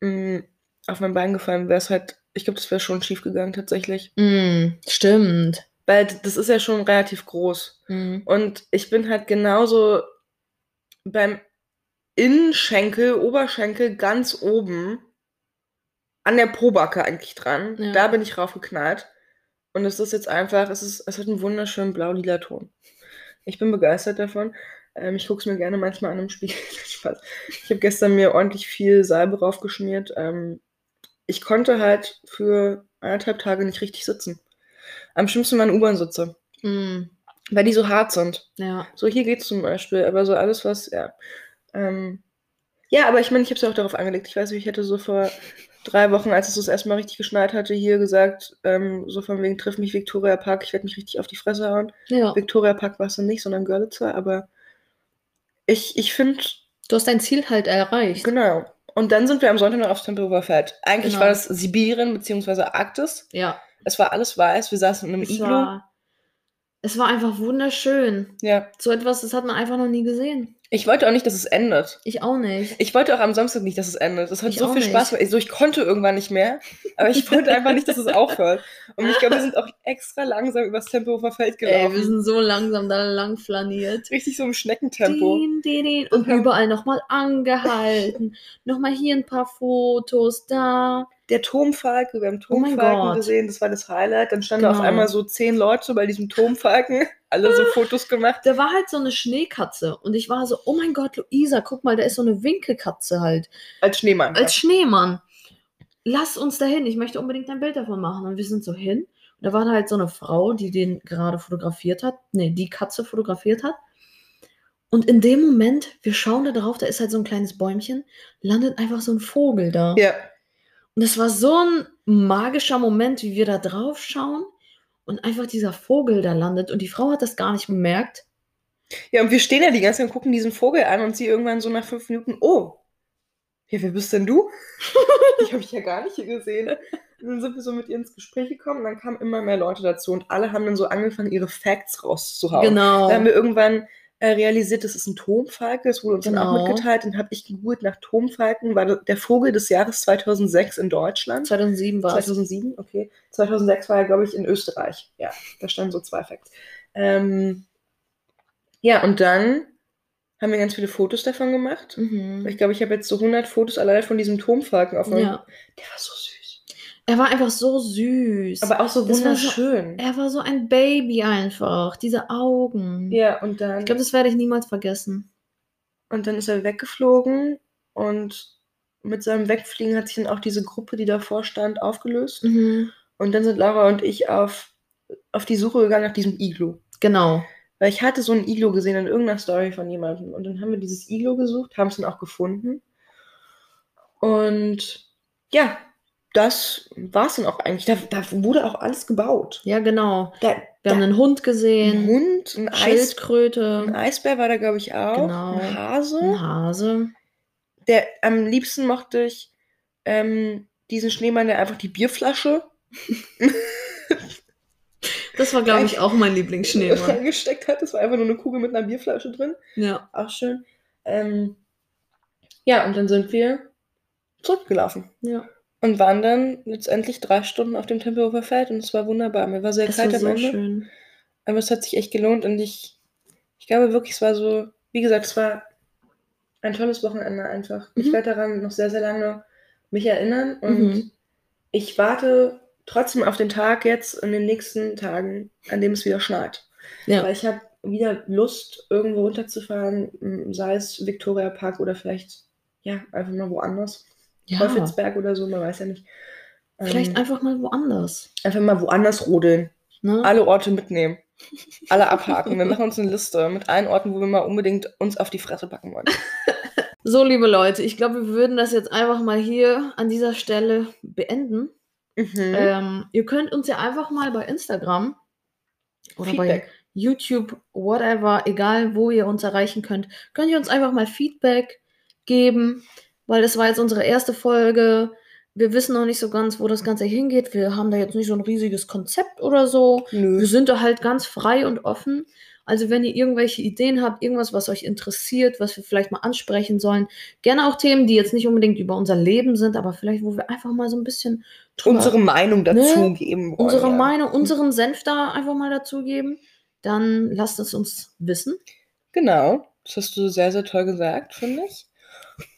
mh, auf mein Bein gefallen, wäre es halt, ich glaube, das wäre schon schief gegangen tatsächlich. Mm, stimmt. Weil das ist ja schon relativ groß. Mm. Und ich bin halt genauso beim Innenschenkel, Oberschenkel ganz oben an der Pobacke eigentlich dran. Ja. Da bin ich raufgeknallt. Und es ist jetzt einfach, es, ist, es hat einen wunderschönen blau-lila Ton. Ich bin begeistert davon. Ähm, ich gucke es mir gerne manchmal an im Spiegel. Spaß. Ich habe gestern mir ordentlich viel Salbe raufgeschmiert. Ähm, ich konnte halt für anderthalb Tage nicht richtig sitzen. Am schlimmsten waren U-Bahn-Sitze, Mm. weil die so hart sind. Ja. So, hier geht's zum Beispiel, aber so alles, was, ja. Ähm, ja, aber ich meine, ich habe es ja auch darauf angelegt. Ich weiß nicht, ich hätte so vor drei Wochen, als es das erste Mal richtig geschneit hatte, hier gesagt, ähm, so von wegen, triff mich Victoria Park, ich werde mich richtig auf die Fresse hauen. Ja. Victoria Park war es dann nicht, sondern Görlitzer, aber ich, ich finde, Du hast dein Ziel halt erreicht. genau. Und dann sind wir am Sonntag noch aufs Tempelhofer Feld. Eigentlich Genau. war das Sibirien bzw. Arktis. Ja. Es war alles weiß, wir saßen in einem Es Iglu. war, Es war einfach wunderschön. Ja. So etwas, das hat man einfach noch nie gesehen. Ich wollte auch nicht, dass es endet. Ich auch nicht. Ich wollte auch am Samstag nicht, dass es endet. Das hat Ich so viel Spaß gemacht. So, ich konnte irgendwann nicht mehr. Aber ich wollte einfach nicht, dass es aufhört. Und ich glaube, wir sind auch extra langsam übers Tempelhofer Feld Ey, gelaufen. wir sind so langsam da lang flaniert. Richtig so im Schneckentempo. Din, din, din. Und Und überall nochmal angehalten. nochmal hier ein paar Fotos, da. Der Turmfalke, wir haben Oh Turmfalken Gott. gesehen, das war das Highlight. Dann standen Genau. auf einmal so zehn Leute bei diesem Turmfalken, alle so Fotos gemacht. Da war halt so eine Schneekatze. Und ich war so, oh mein Gott, Luisa, guck mal, da ist so eine Winkelkatze halt. Als Schneemann. Als Schneemann. Lass uns dahin. Ich möchte unbedingt ein Bild davon machen. Und wir sind so hin. Und da war da halt so eine Frau, die den gerade fotografiert hat. Nee, die Katze fotografiert hat. Und in dem Moment, wir schauen da drauf, da ist halt so ein kleines Bäumchen, landet einfach so ein Vogel da. ja. Und es war so ein magischer Moment, wie wir da drauf schauen und einfach dieser Vogel da landet. Und die Frau hat das gar nicht bemerkt. ja, und wir stehen ja die ganze Zeit und gucken diesen Vogel an und sie irgendwann so nach fünf Minuten, oh, ja, wer bist denn du? Die habe ich ja gar nicht hier gesehen. Und dann sind wir so mit ihr ins Gespräch gekommen und dann kamen immer mehr Leute dazu und alle haben dann so angefangen, ihre Facts rauszuhauen. Genau. Da haben wir irgendwann äh, realisiert, das ist ein Turmfalke, das wurde uns dann auch Genau. mitgeteilt. Dann habe ich gegoogelt nach Turmfalken, war der Vogel des Jahres 2006 in Deutschland. 2007 war es. 2007, okay. 2006 war er, glaube ich, in Österreich. Ja, da standen so zwei Facts. Ähm, ja, und dann haben wir ganz viele Fotos davon gemacht. Mhm. Ich glaube, ich habe jetzt so 100 Fotos alleine von diesem Turmfalken auf meinem. Ja. Der war so süß. Er war einfach so süß. Aber auch so Das war so- wunderschön. er war so ein Baby einfach. Diese Augen. ja, und dann, Ich glaube, das werde ich niemals vergessen. und dann ist er weggeflogen und mit seinem Wegfliegen hat sich dann auch diese Gruppe, die davor stand, aufgelöst. Mhm. Und dann sind Laura und ich auf, auf die Suche gegangen nach diesem Iglu. Genau. Weil ich hatte so ein Iglo gesehen in irgendeiner Story von jemandem. Und dann haben wir dieses Iglo gesucht, haben es dann auch gefunden. Und ja, das war es dann auch eigentlich. Da, da wurde auch alles gebaut. Ja, genau. Da, Wir haben einen Hund ein gesehen. Hund, ein, Eis, ein Schildkröte. Eisbär war da, glaube ich, auch. Genau. Ein Hase. Ein Hase. Der, am liebsten mochte ich ähm, diesen Schneemann, der einfach die Bierflasche Das war, glaube ich, auch mein Lieblingsschneemann. reingesteckt hat. Das war einfach nur eine Kugel mit einer Bierflasche drin. Ja. Auch schön. Ähm, ja, und dann sind wir zurückgelaufen. ja. Und waren dann letztendlich drei Stunden auf dem Tempelhofer Feld und es war wunderbar. Mir war sehr Es kalt war am so Ende, schön. aber es hat sich echt gelohnt und ich, ich glaube wirklich, es war so, wie gesagt, es war ein tolles Wochenende einfach. Ich Mhm. werde daran noch sehr, sehr lange mich erinnern und Mhm. ich warte trotzdem auf den Tag jetzt in den nächsten Tagen, an dem es wieder schneit. Ja. Weil ich habe wieder Lust, irgendwo runterzufahren, sei es Victoria Park oder vielleicht, ja, einfach mal woanders. Ja. Teufelsberg oder so, man weiß ja nicht. Vielleicht Ähm, einfach mal woanders. einfach mal woanders rodeln. Ne? Alle Orte mitnehmen. Alle abhaken. Wir machen uns eine Liste mit allen Orten, wo wir mal unbedingt uns auf die Fresse packen wollen. So, liebe Leute, ich glaube, wir würden das jetzt einfach mal hier an dieser Stelle beenden. Mhm. Ähm, ihr könnt uns ja einfach mal bei Instagram oder bei Feedback. YouTube, whatever, egal wo ihr uns erreichen könnt, könnt ihr uns einfach mal Feedback geben, weil das war jetzt unsere erste Folge. Wir wissen noch nicht so ganz, wo das Ganze hingeht. Wir haben da jetzt nicht so ein riesiges Konzept oder so. Nö. Wir sind da halt ganz frei und offen. Also wenn ihr irgendwelche Ideen habt, irgendwas, was euch interessiert, was wir vielleicht mal ansprechen sollen, gerne auch Themen, die jetzt nicht unbedingt über unser Leben sind, aber vielleicht, wo wir einfach mal so ein bisschen drüber- Unsere Meinung dazu Ne? geben wollen. unsere. Meinung, unseren Senf da einfach mal dazugeben, dann lasst es uns wissen. Genau. Das hast du sehr, sehr toll gesagt, finde ich.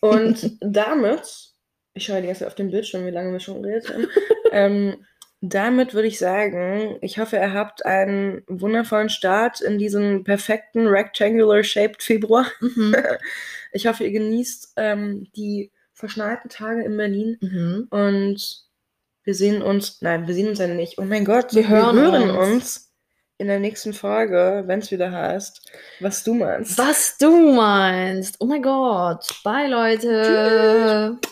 Und damit, ich schaue die ganze Zeit auf den Bildschirm, wie lange wir schon geredet haben. ähm, damit würde ich sagen, ich hoffe, ihr habt einen wundervollen Start in diesen perfekten rectangular-shaped Februar. Mhm. Ich hoffe, ihr genießt ähm, die verschneiten Tage in Berlin Mhm. und wir sehen uns, nein, wir sehen uns ja nicht. Oh mein Gott, Wir hören hören uns. uns in der nächsten Folge, wenn es wieder heißt, was du meinst. Was du meinst. Oh mein Gott. Bye, Leute. Tschüss.